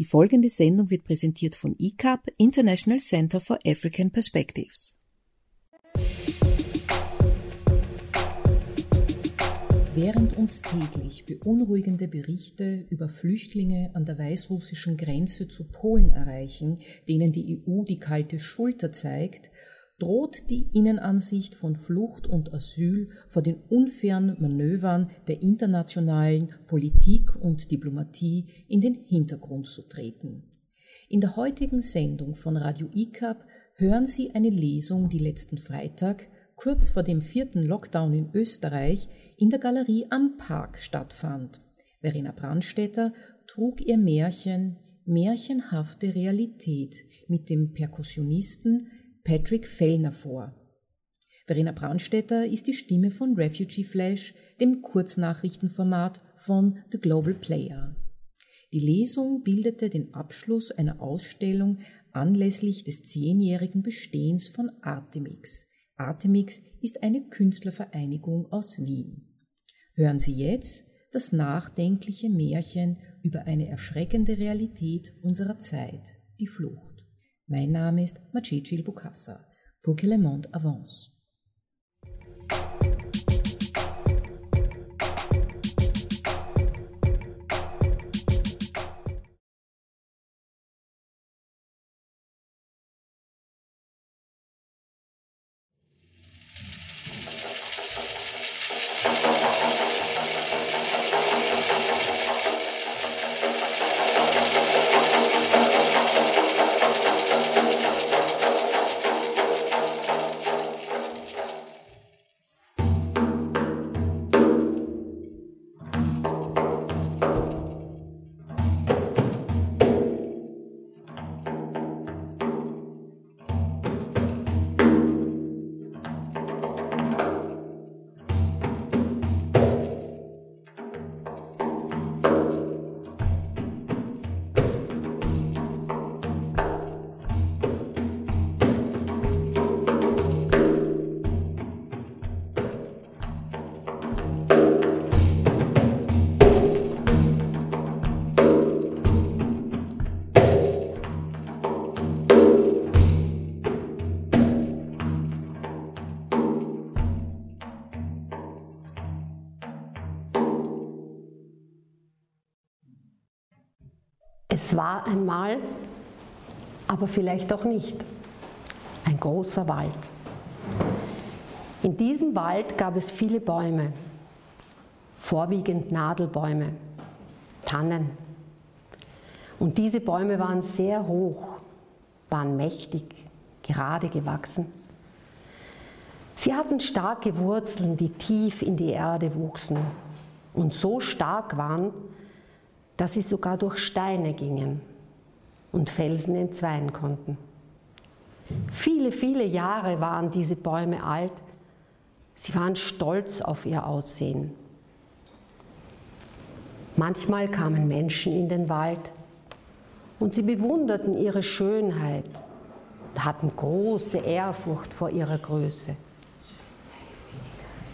Die folgende Sendung wird präsentiert von ICAP, International Center for African Perspectives. Während uns täglich beunruhigende Berichte über Flüchtlinge an der weißrussischen Grenze zu Polen erreichen, denen die EU die kalte Schulter zeigt, droht die Innenansicht von Flucht und Asyl vor den unfairen Manövern der internationalen Politik und Diplomatie in den Hintergrund zu treten. In der heutigen Sendung von Radio ICAP hören Sie eine Lesung, die letzten Freitag, kurz vor dem vierten Lockdown in Österreich, in der Galerie am Park stattfand. Verena Brandstetter trug ihr Märchen Märchenhafte Realität mit dem Perkussionisten Patrick Fellner vor. Verena Brandstetter ist die Stimme von Refugee Flash, dem Kurznachrichtenformat von The Global Player. Die Lesung bildete den Abschluss einer Ausstellung anlässlich des zehnjährigen Bestehens von Artemix. Artemix ist eine Künstlervereinigung aus Wien. Hören Sie jetzt das nachdenkliche Märchen über eine erschreckende Realität unserer Zeit, die Flucht. Mein Name ist Macicil Bukassa. Pour que le monde avance. War einmal, aber vielleicht auch nicht, ein großer Wald. In diesem Wald gab es viele Bäume, vorwiegend Nadelbäume, Tannen. Und diese Bäume waren sehr hoch, waren mächtig, gerade gewachsen. Sie hatten starke Wurzeln, die tief in die Erde wuchsen und so stark waren, dass sie sogar durch Steine gingen und Felsen entzweien konnten. Viele, viele Jahre waren diese Bäume alt. Sie waren stolz auf ihr Aussehen. Manchmal kamen Menschen in den Wald und sie bewunderten ihre Schönheit, hatten große Ehrfurcht vor ihrer Größe.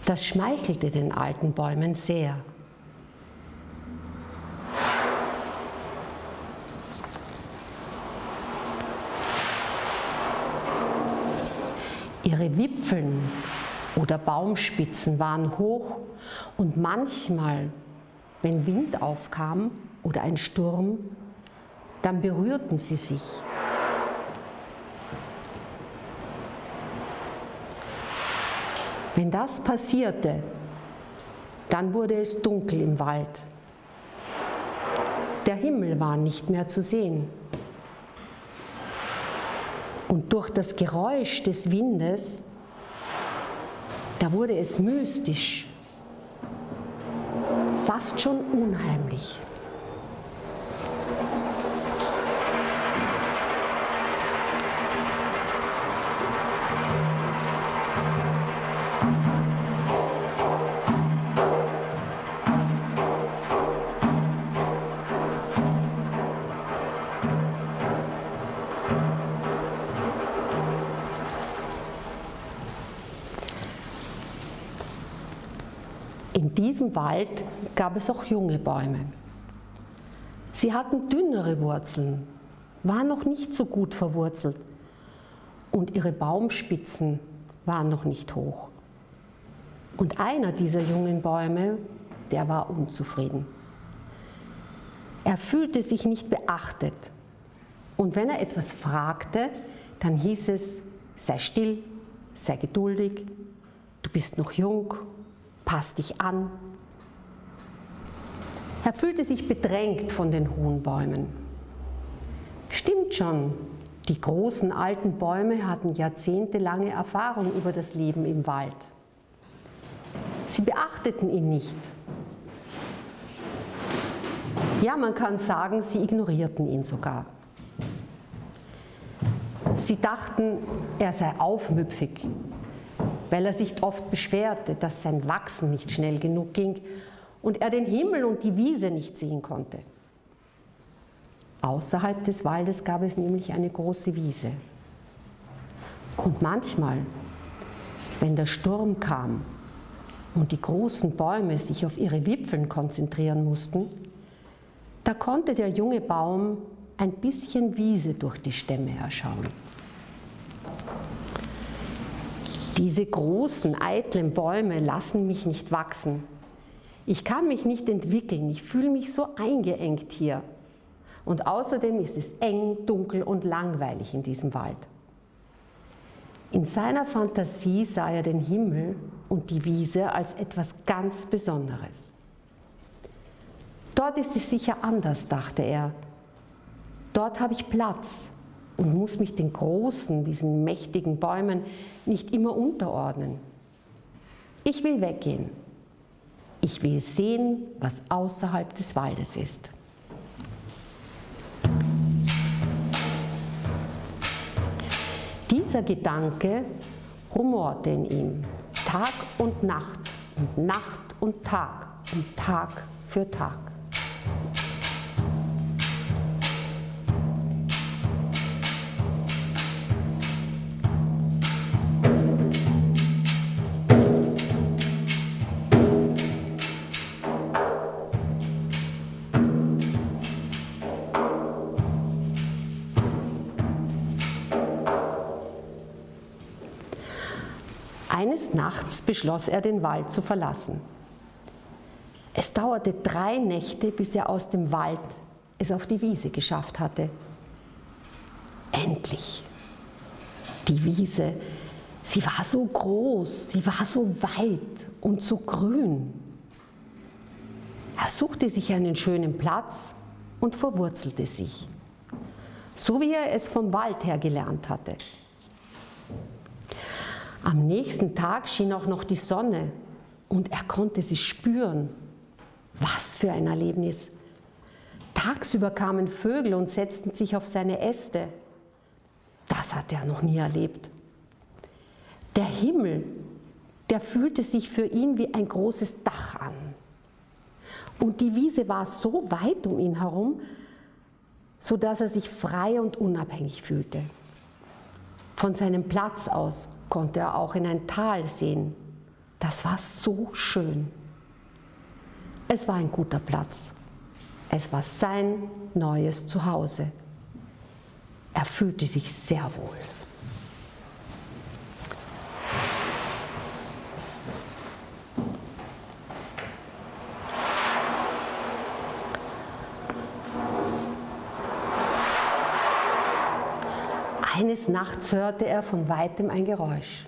Das schmeichelte den alten Bäumen sehr. Ihre Wipfeln oder Baumspitzen waren hoch und manchmal, wenn Wind aufkam oder ein Sturm, dann berührten sie sich. Wenn das passierte, dann wurde es dunkel im Wald. Der Himmel war nicht mehr zu sehen. Durch das Geräusch des Windes, da wurde es mystisch, fast schon unheimlich. Diesem Wald gab es auch junge Bäume. Sie hatten dünnere Wurzeln, waren noch nicht so gut verwurzelt und ihre Baumspitzen waren noch nicht hoch. Und einer dieser jungen Bäume, der war unzufrieden. Er fühlte sich nicht beachtet. Und wenn er etwas fragte, dann hieß es, sei still, sei geduldig, du bist noch jung, pass dich an. Er fühlte sich bedrängt von den hohen Bäumen. Stimmt schon, die großen alten Bäume hatten jahrzehntelange Erfahrung über das Leben im Wald. Sie beachteten ihn nicht. Ja, man kann sagen, sie ignorierten ihn sogar. Sie dachten, er sei aufmüpfig, weil er sich oft beschwerte, dass sein Wachsen nicht schnell genug ging und er den Himmel und die Wiese nicht sehen konnte. Außerhalb des Waldes gab es nämlich eine große Wiese. Und manchmal, wenn der Sturm kam und die großen Bäume sich auf ihre Wipfeln konzentrieren mussten, da konnte der junge Baum ein bisschen Wiese durch die Stämme erschauen. Diese großen, eitlen Bäume lassen mich nicht wachsen. Ich kann mich nicht entwickeln, ich fühle mich so eingeengt hier. Und außerdem ist es eng, dunkel und langweilig in diesem Wald. In seiner Fantasie sah er den Himmel und die Wiese als etwas ganz Besonderes. Dort ist es sicher anders, dachte er. Dort habe ich Platz und muss mich den großen, diesen mächtigen Bäumen nicht immer unterordnen. Ich will weggehen. Ich will sehen, was außerhalb des Waldes ist. Dieser Gedanke rumorte in ihm, Tag und Nacht und Nacht und Tag und Tag für Tag. Beschloss er, den Wald zu verlassen. Es dauerte drei Nächte, bis er aus dem Wald es auf die Wiese geschafft hatte. Endlich. Die Wiese, sie war so groß, sie war so weit und so grün. Er suchte sich einen schönen Platz und verwurzelte sich, so wie er es vom Wald her gelernt hatte. Am nächsten Tag schien auch noch die Sonne und er konnte sie spüren. Was für ein Erlebnis! Tagsüber kamen Vögel und setzten sich auf seine Äste. Das hat er noch nie erlebt. Der Himmel, der fühlte sich für ihn wie ein großes Dach an. Und die Wiese war so weit um ihn herum, sodass er sich frei und unabhängig fühlte. Von seinem Platz aus konnte er auch in ein Tal sehen. Das war so schön. Es war ein guter Platz. Es war sein neues Zuhause. Er fühlte sich sehr wohl. Eines Nachts hörte er von weitem ein Geräusch.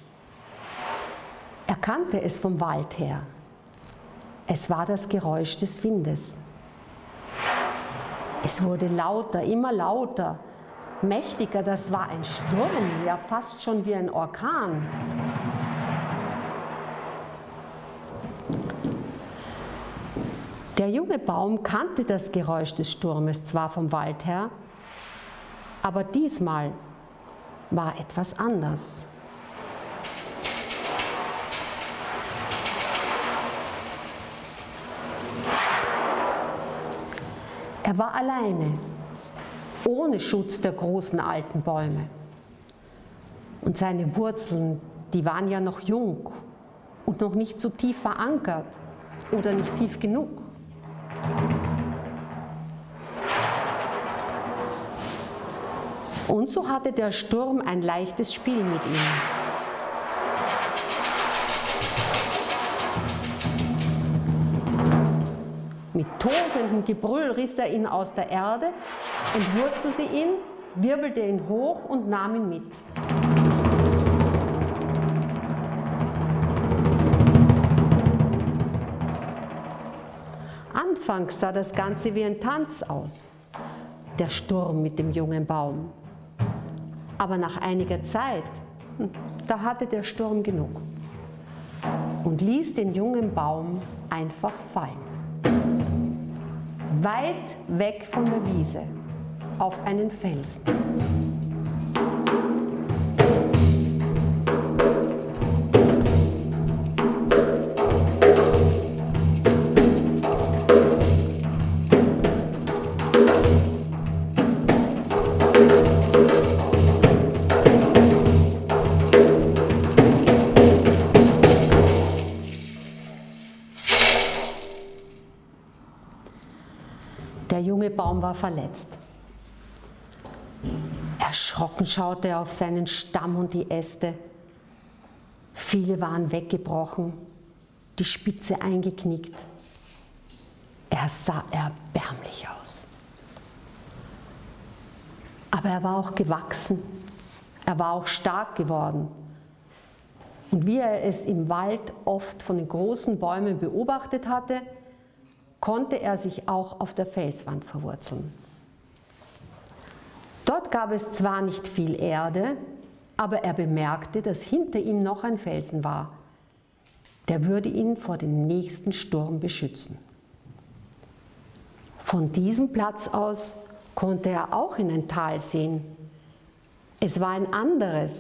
Er kannte es vom Wald her. Es war das Geräusch des Windes. Es wurde lauter, immer lauter, mächtiger. Das war ein Sturm, ja fast schon wie ein Orkan. Der junge Baum kannte das Geräusch des Sturmes zwar vom Wald her, aber diesmal war etwas anders. Er war alleine, ohne Schutz der großen alten Bäume. Und seine Wurzeln, die waren ja noch jung und noch nicht so tief verankert oder nicht tief genug. Und so hatte der Sturm ein leichtes Spiel mit ihm. Mit tosendem Gebrüll riss er ihn aus der Erde, entwurzelte ihn, wirbelte ihn hoch und nahm ihn mit. Anfangs sah das Ganze wie ein Tanz aus, der Sturm mit dem jungen Baum. Aber nach einiger Zeit, hm, da hatte der Sturm genug und ließ den jungen Baum einfach fallen. Weit weg von der Wiese, auf einen Felsen. Baum war verletzt. Erschrocken schaute er auf seinen Stamm und die Äste. Viele waren weggebrochen, die Spitze eingeknickt. Er sah erbärmlich aus. Aber er war auch gewachsen, er war auch stark geworden. Und wie er es im Wald oft von den großen Bäumen beobachtet hatte, konnte er sich auch auf der Felswand verwurzeln. Dort gab es zwar nicht viel Erde, aber er bemerkte, dass hinter ihm noch ein Felsen war. Der würde ihn vor dem nächsten Sturm beschützen. Von diesem Platz aus konnte er auch in ein Tal sehen. Es war ein anderes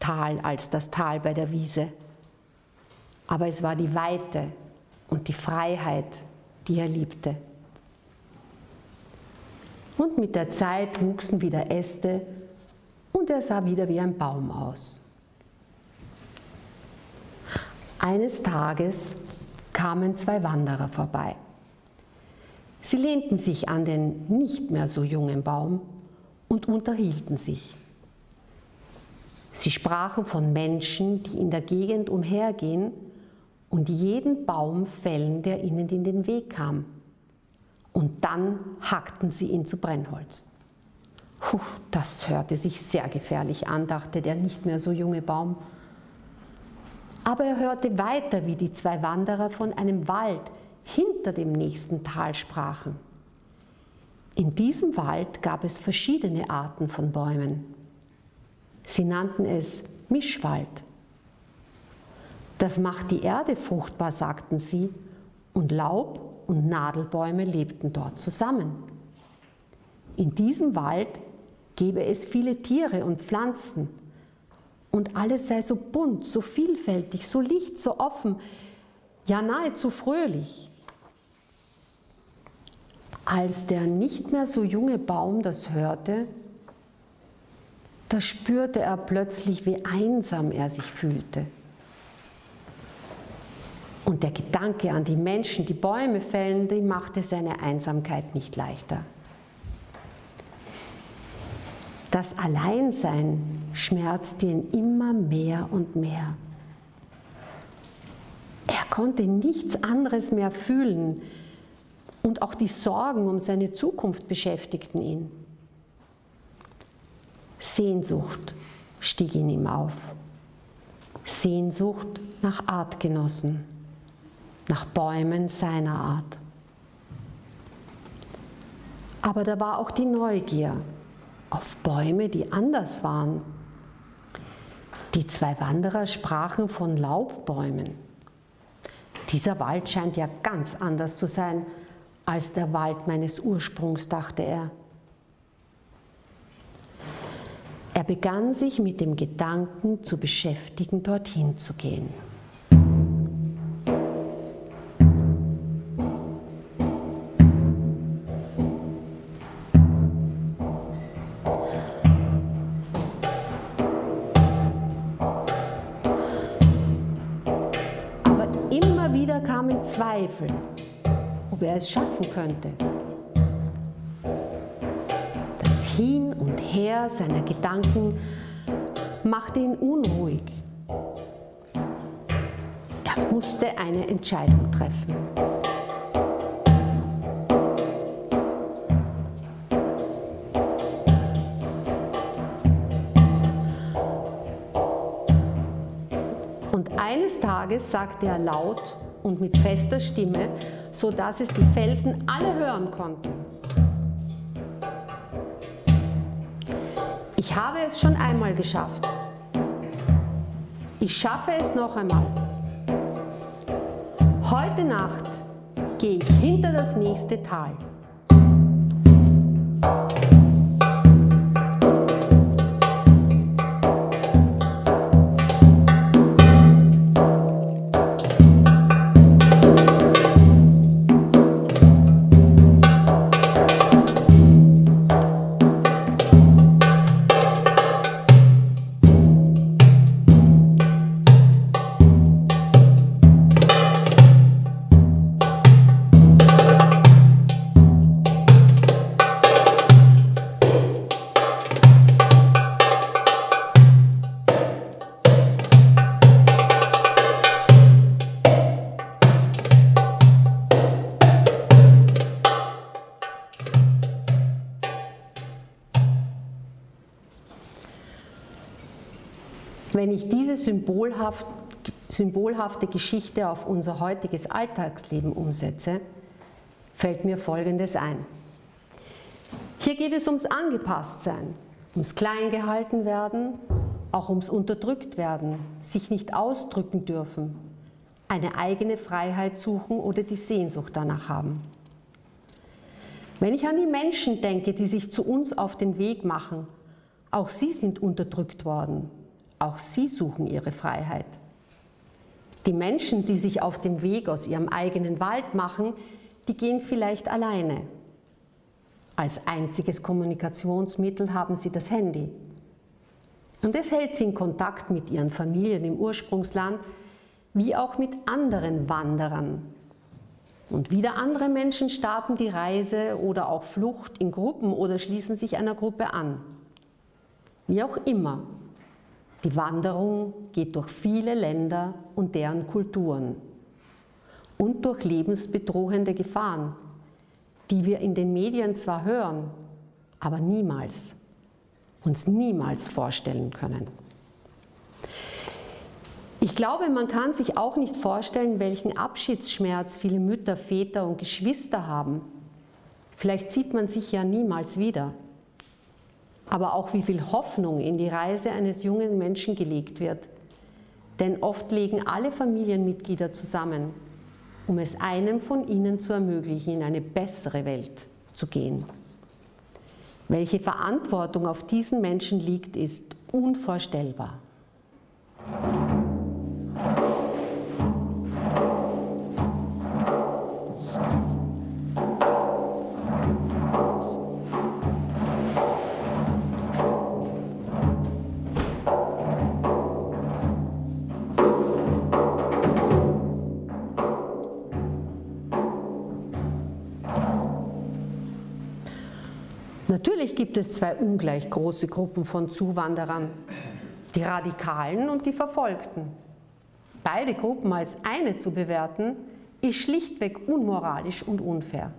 Tal als das Tal bei der Wiese, aber es war die Weite und die Freiheit die er liebte. Und mit der Zeit wuchsen wieder Äste und er sah wieder wie ein Baum aus. Eines Tages kamen zwei Wanderer vorbei. Sie lehnten sich an den nicht mehr so jungen Baum und unterhielten sich. Sie sprachen von Menschen, die in der Gegend umhergehen und jeden Baum fällen, der ihnen in den Weg kam. Und dann hackten sie ihn zu Brennholz. Puh, das hörte sich sehr gefährlich an, dachte der nicht mehr so junge Baum. Aber er hörte weiter, wie die zwei Wanderer von einem Wald hinter dem nächsten Tal sprachen. In diesem Wald gab es verschiedene Arten von Bäumen. Sie nannten es Mischwald. Das macht die Erde fruchtbar, sagten sie, und Laub und Nadelbäume lebten dort zusammen. In diesem Wald gäbe es viele Tiere und Pflanzen, und alles sei so bunt, so vielfältig, so licht, so offen, ja nahezu fröhlich. Als der nicht mehr so junge Baum das hörte, da spürte er plötzlich, wie einsam er sich fühlte. Und der Gedanke an die Menschen, die Bäume fällen, die machte seine Einsamkeit nicht leichter. Das Alleinsein schmerzte ihn immer mehr und mehr. Er konnte nichts anderes mehr fühlen und auch die Sorgen um seine Zukunft beschäftigten ihn. Sehnsucht stieg in ihm auf. Sehnsucht nach Artgenossen nach Bäumen seiner Art. Aber da war auch die Neugier auf Bäume, die anders waren. Die zwei Wanderer sprachen von Laubbäumen. Dieser Wald scheint ja ganz anders zu sein als der Wald meines Ursprungs, dachte er. Er begann sich mit dem Gedanken zu beschäftigen, dorthin zu gehen. Zweifel, ob er es schaffen könnte. Das Hin und Her seiner Gedanken machte ihn unruhig. Er musste eine Entscheidung treffen. Und eines Tages sagte er laut und mit fester Stimme, so dass es die Felsen alle hören konnten. Ich habe es schon einmal geschafft. Ich schaffe es noch einmal. Heute Nacht gehe ich hinter das nächste Tal. Symbolhaft, symbolhafte Geschichte auf unser heutiges Alltagsleben umsetze, fällt mir Folgendes ein. Hier geht es ums Angepasstsein, ums Kleingehaltenwerden, auch ums Unterdrücktwerden, sich nicht ausdrücken dürfen, eine eigene Freiheit suchen oder die Sehnsucht danach haben. Wenn ich an die Menschen denke, die sich zu uns auf den Weg machen, auch sie sind unterdrückt worden, auch sie suchen ihre Freiheit. Die Menschen, die sich auf dem Weg aus ihrem eigenen Wald machen, die gehen vielleicht alleine. Als einziges Kommunikationsmittel haben sie das Handy. Und es hält sie in Kontakt mit ihren Familien im Ursprungsland, wie auch mit anderen Wanderern. Und wieder andere Menschen starten die Reise oder auch Flucht in Gruppen oder schließen sich einer Gruppe an. Wie auch immer, die Wanderung geht durch viele Länder und deren Kulturen und durch lebensbedrohende Gefahren, die wir in den Medien zwar hören, aber niemals, uns niemals vorstellen können. Ich glaube, man kann sich auch nicht vorstellen, welchen Abschiedsschmerz viele Mütter, Väter und Geschwister haben. Vielleicht sieht man sich ja niemals wieder aber auch wie viel Hoffnung in die Reise eines jungen Menschen gelegt wird. Denn oft legen alle Familienmitglieder zusammen, um es einem von ihnen zu ermöglichen, in eine bessere Welt zu gehen. Welche Verantwortung auf diesen Menschen liegt, ist unvorstellbar. Natürlich gibt es zwei ungleich große Gruppen von Zuwanderern, die Radikalen und die Verfolgten. Beide Gruppen als eine zu bewerten, ist schlichtweg unmoralisch und unfair.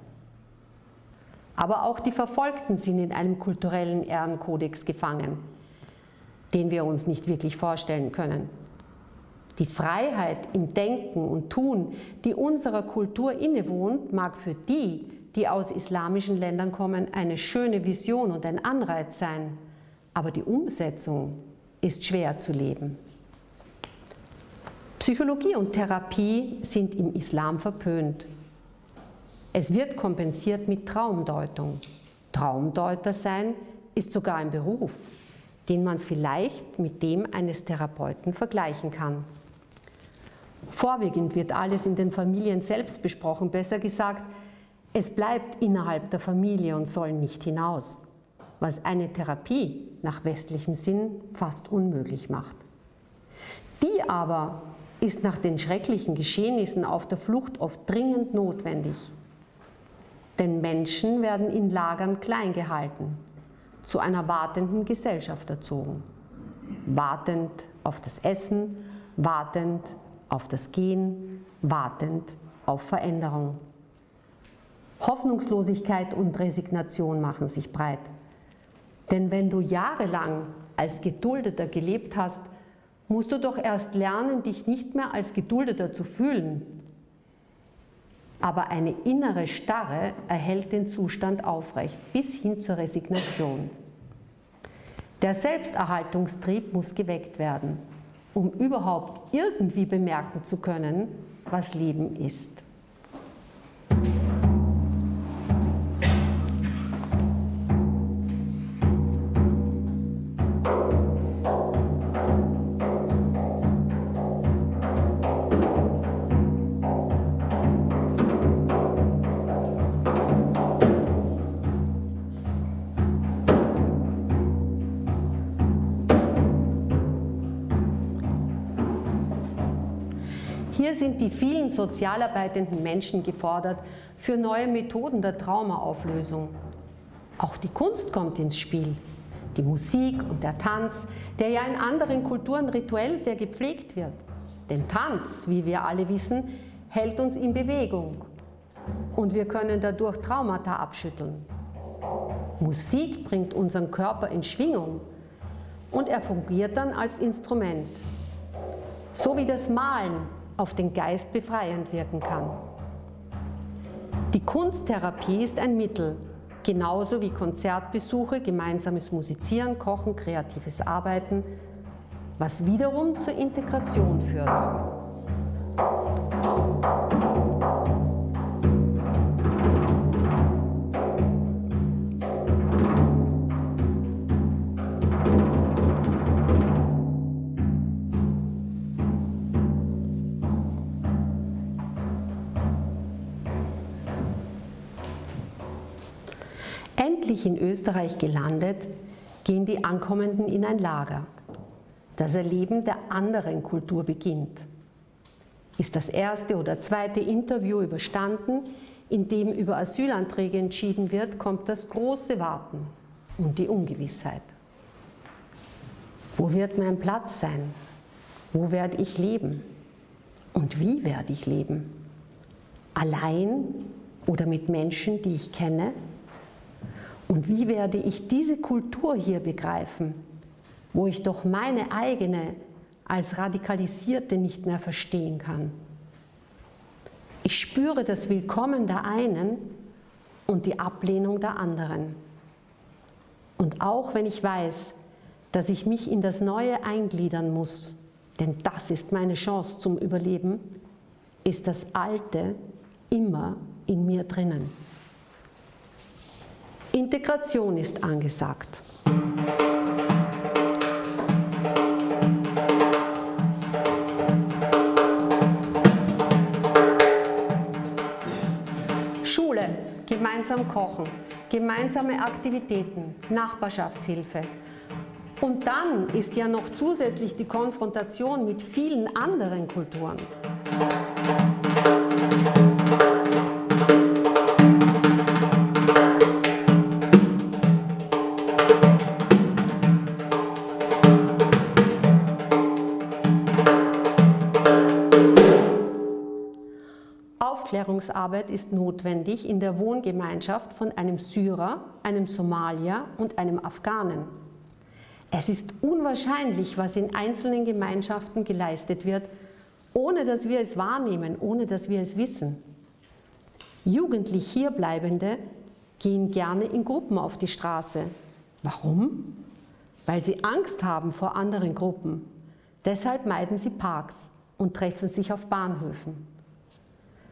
Aber auch die Verfolgten sind in einem kulturellen Ehrenkodex gefangen, den wir uns nicht wirklich vorstellen können. Die Freiheit im Denken und Tun, die unserer Kultur innewohnt, mag für die, die aus islamischen Ländern kommen, eine schöne Vision und ein Anreiz sein, aber die Umsetzung ist schwer zu leben. Psychologie und Therapie sind im Islam verpönt. Es wird kompensiert mit Traumdeutung. Traumdeuter sein ist sogar ein Beruf, den man vielleicht mit dem eines Therapeuten vergleichen kann. Vorwiegend wird alles in den Familien selbst besprochen, besser gesagt, es bleibt innerhalb der Familie und soll nicht hinaus, was eine Therapie nach westlichem Sinn fast unmöglich macht. Die aber ist nach den schrecklichen Geschehnissen auf der Flucht oft dringend notwendig. Denn Menschen werden in Lagern klein gehalten, zu einer wartenden Gesellschaft erzogen. Wartend auf das Essen, wartend auf das Gehen, wartend auf Veränderung. Hoffnungslosigkeit und Resignation machen sich breit. Denn wenn du jahrelang als Geduldeter gelebt hast, musst du doch erst lernen, dich nicht mehr als Geduldeter zu fühlen. Aber eine innere Starre erhält den Zustand aufrecht bis hin zur Resignation. Der Selbsterhaltungstrieb muss geweckt werden, um überhaupt irgendwie bemerken zu können, was Leben ist. Hier sind die vielen sozial arbeitenden Menschen gefordert für neue Methoden der Traumaauflösung. Auch die Kunst kommt ins Spiel. Die Musik und der Tanz, der ja in anderen Kulturen rituell sehr gepflegt wird. Denn Tanz, wie wir alle wissen, hält uns in Bewegung. Und wir können dadurch Traumata abschütteln. Musik bringt unseren Körper in Schwingung und er fungiert dann als Instrument. So wie das Malen auf den Geist befreiend wirken kann. Die Kunsttherapie ist ein Mittel, genauso wie Konzertbesuche, gemeinsames Musizieren, Kochen, kreatives Arbeiten, was wiederum zur Integration führt. Endlich in Österreich gelandet, gehen die Ankommenden in ein Lager. Das Erleben der anderen Kultur beginnt. Ist das erste oder zweite Interview überstanden, in dem über Asylanträge entschieden wird, kommt das große Warten und die Ungewissheit. Wo wird mein Platz sein? Wo werde ich leben? Und wie werde ich leben? Allein oder mit Menschen, die ich kenne? Und wie werde ich diese Kultur hier begreifen, wo ich doch meine eigene als radikalisierte nicht mehr verstehen kann? Ich spüre das Willkommen der einen und die Ablehnung der anderen. Und auch wenn ich weiß, dass ich mich in das Neue eingliedern muss, denn das ist meine Chance zum Überleben, ist das Alte immer in mir drinnen. Integration ist angesagt. Schule, gemeinsam kochen, gemeinsame Aktivitäten, Nachbarschaftshilfe. Und dann ist ja noch zusätzlich die Konfrontation mit vielen anderen Kulturen. Aufklärungsarbeit ist notwendig in der Wohngemeinschaft von einem Syrer, einem Somalier und einem Afghanen. Es ist unwahrscheinlich, was in einzelnen Gemeinschaften geleistet wird, ohne dass wir es wahrnehmen, ohne dass wir es wissen. Jugendlich Hierbleibende gehen gerne in Gruppen auf die Straße. Warum? Weil sie Angst haben vor anderen Gruppen. Deshalb meiden sie Parks und treffen sich auf Bahnhöfen.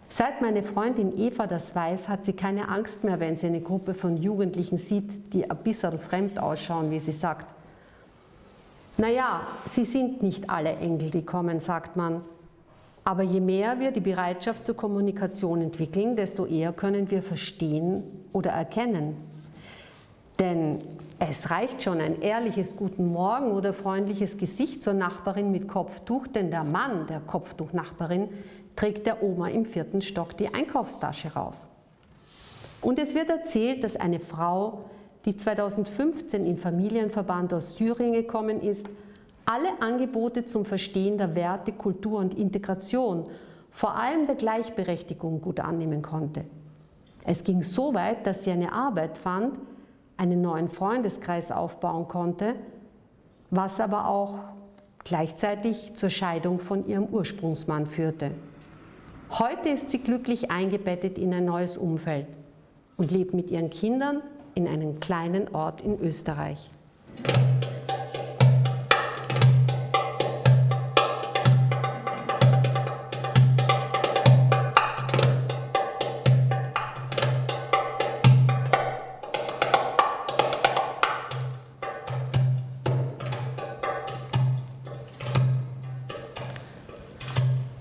Seit meine Freundin Eva das weiß, hat sie keine Angst mehr, wenn sie eine Gruppe von Jugendlichen sieht, die ein bisschen fremd ausschauen, wie sie sagt. Naja, sie sind nicht alle Engel, die kommen, sagt man. Aber je mehr wir die Bereitschaft zur Kommunikation entwickeln, desto eher können wir verstehen oder erkennen. Denn es reicht schon ein ehrliches Guten Morgen oder freundliches Gesicht zur Nachbarin mit Kopftuch, denn der Mann der Kopftuchnachbarin trägt der Oma im vierten Stock die Einkaufstasche rauf. Und es wird erzählt, dass eine Frau, die 2015 in Familienverband aus Thüringen gekommen ist, alle Angebote zum Verstehen der Werte, Kultur und Integration, vor allem der Gleichberechtigung, gut annehmen konnte. Es ging so weit, dass sie eine Arbeit fand, einen neuen Freundeskreis aufbauen konnte, was aber auch gleichzeitig zur Scheidung von ihrem Ursprungsmann führte. Heute ist sie glücklich eingebettet in ein neues Umfeld und lebt mit ihren Kindern in einem kleinen Ort in Österreich.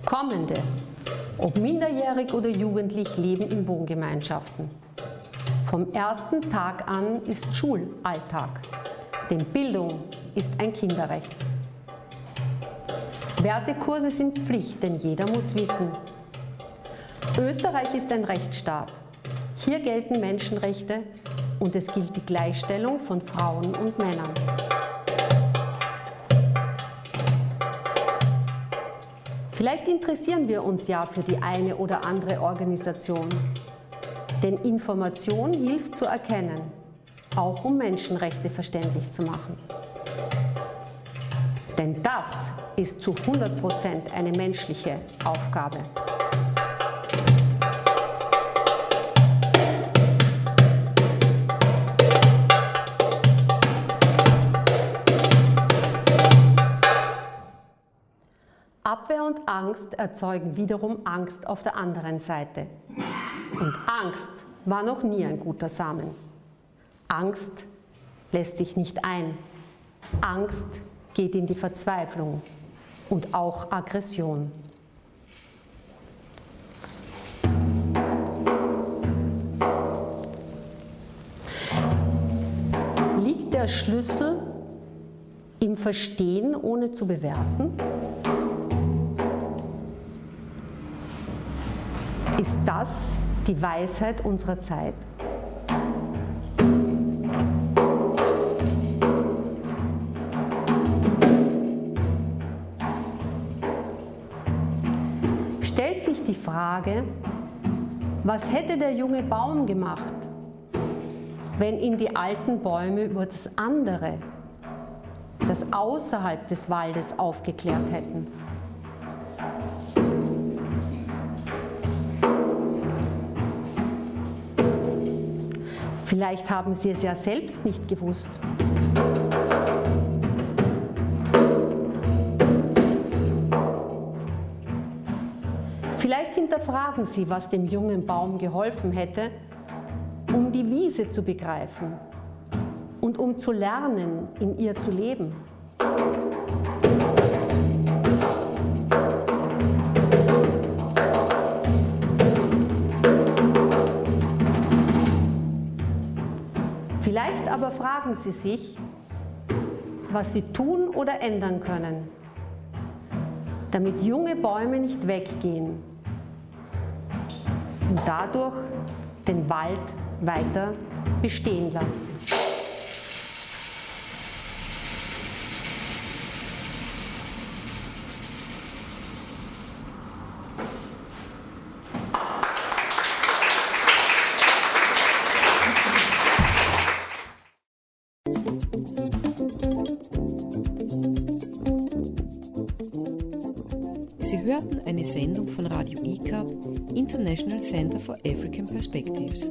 Kommende, ob minderjährig oder jugendlich, leben in Wohngemeinschaften. Vom ersten Tag an ist Schulalltag, denn Bildung ist ein Kinderrecht. Wertekurse sind Pflicht, denn jeder muss wissen. Österreich ist ein Rechtsstaat. Hier gelten Menschenrechte und es gilt die Gleichstellung von Frauen und Männern. Vielleicht interessieren wir uns ja für die eine oder andere Organisation. Denn Information hilft zu erkennen, auch um Menschenrechte verständlich zu machen. Denn das ist zu 100 Prozent eine menschliche Aufgabe. Abwehr und Angst erzeugen wiederum Angst auf der anderen Seite. Und Angst war noch nie ein guter Samen. Angst lässt sich nicht ein. Angst geht in die Verzweiflung und auch Aggression. Liegt der Schlüssel im Verstehen ohne zu bewerten? Ist das die Weisheit unserer Zeit? Stellt sich die Frage, was hätte der junge Baum gemacht, wenn ihn die alten Bäume über das andere, das außerhalb des Waldes aufgeklärt hätten? Vielleicht haben Sie es ja selbst nicht gewusst. Vielleicht hinterfragen Sie, was dem jungen Baum geholfen hätte, um die Wiese zu begreifen und um zu lernen, in ihr zu leben. Aber fragen Sie sich, was Sie tun oder ändern können, damit junge Bäume nicht weggehen und dadurch den Wald weiter bestehen lassen. Hörten eine Sendung von Radio ICAP, International Center for African Perspectives.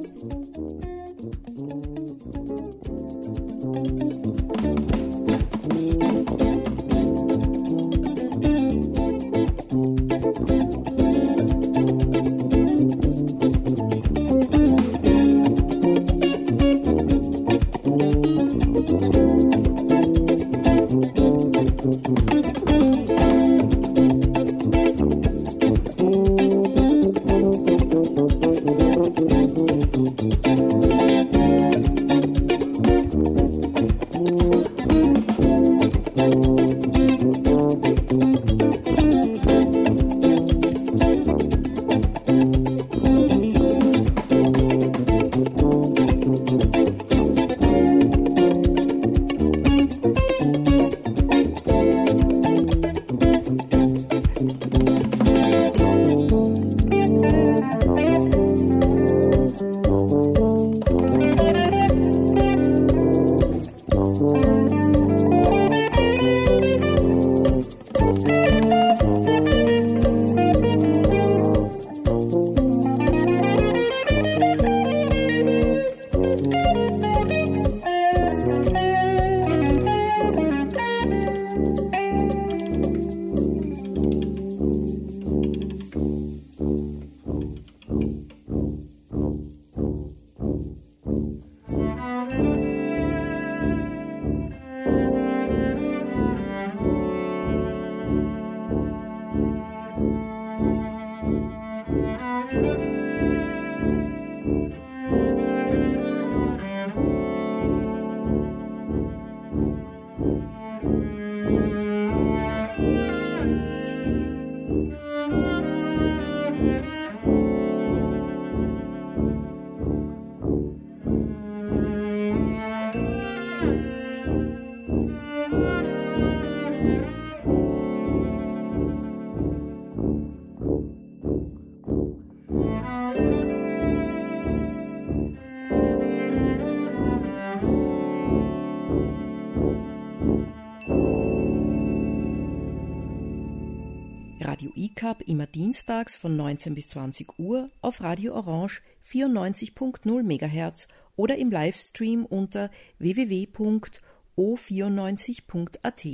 Recap immer dienstags von 19 bis 20 Uhr auf Radio Orange 94.0 MHz oder im Livestream unter www.o94.at.